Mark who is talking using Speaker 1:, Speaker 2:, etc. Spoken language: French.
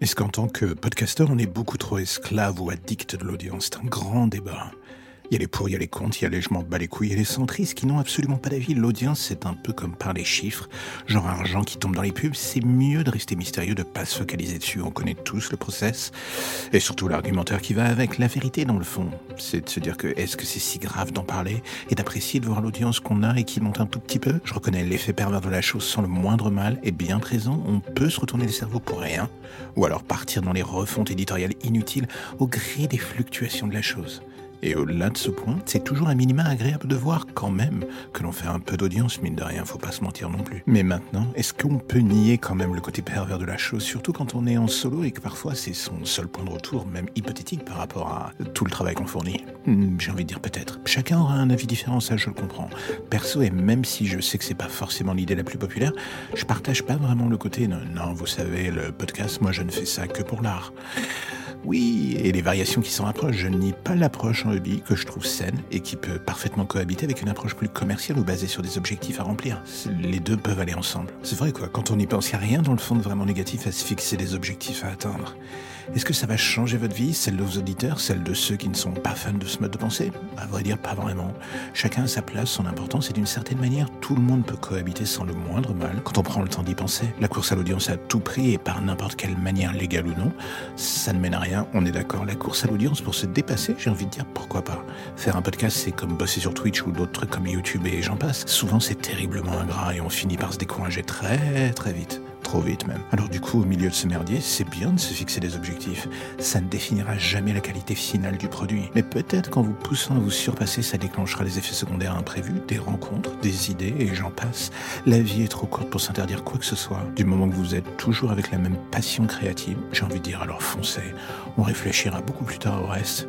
Speaker 1: Est-ce qu'en tant que podcasteur, on est beaucoup trop esclave ou addict de l'audience? C'est un grand débat. Il y a les pour, il y a les contre, il y a les je m'en bats les couilles, il y a les centristes qui n'ont absolument pas d'avis. L'audience, c'est un peu comme par les chiffres, genre argent qui tombe dans les pubs. C'est mieux de rester mystérieux, de pas se focaliser dessus. On connaît tous le process et surtout l'argumentaire qui va avec. La vérité, dans le fond, c'est de se dire que est-ce que c'est si grave d'en parler et d'apprécier de voir l'audience qu'on a et qui monte un tout petit peu? Je reconnais l'effet pervers de la chose sans le moindre mal et bien présent. On peut se retourner le cerveau pour rien ou alors partir dans les refontes éditoriales inutiles au gré des fluctuations de la chose. Et au-delà de ce point, c'est toujours un minima agréable de voir quand même que l'on fait un peu d'audience, mine de rien, faut pas se mentir non plus. Mais maintenant, est-ce qu'on peut nier quand même le côté pervers de la chose, surtout quand on est en solo et que parfois c'est son seul point de retour, même hypothétique par rapport à tout le travail qu'on fournit? Hmm, J'ai envie de dire peut-être. Chacun aura un avis différent, ça je le comprends. Perso, et même si je sais que c'est pas forcément l'idée la plus populaire, je partage pas vraiment le côté non, non, vous savez, le podcast, moi je ne fais ça que pour l'art. Oui, et les variations qui s'en rapprochent. Je nie pas l'approche en hobby que je trouve saine et qui peut parfaitement cohabiter avec une approche plus commerciale ou basée sur des objectifs à remplir. Les deux peuvent aller ensemble. C'est vrai quoi, quand on y pense, il n'y a rien dans le fond de vraiment négatif à se fixer des objectifs à atteindre. Est-ce que ça va changer votre vie, celle de vos auditeurs, celle de ceux qui ne sont pas fans de ce mode de pensée? À vrai dire, pas vraiment. Chacun a sa place, son importance, et d'une certaine manière, tout le monde peut cohabiter sans le moindre mal quand on prend le temps d'y penser. La course à l'audience à tout prix et par n'importe quelle manière légale ou non, ça ne mène à rien, on est d'accord. La course à l'audience pour se dépasser, j'ai envie de dire pourquoi pas? Faire un podcast, c'est comme bosser sur Twitch ou d'autres trucs comme YouTube et j'en passe. Souvent, c'est terriblement ingrat et on finit par se décourager très très vite trop vite même. Alors du coup, au milieu de ce merdier, c'est bien de se fixer des objectifs. Ça ne définira jamais la qualité finale du produit. Mais peut-être qu'en vous poussant à vous surpasser, ça déclenchera des effets secondaires imprévus, des rencontres, des idées, et j'en passe. La vie est trop courte pour s'interdire quoi que ce soit. Du moment que vous êtes toujours avec la même passion créative, j'ai envie de dire alors foncez. On réfléchira beaucoup plus tard au reste.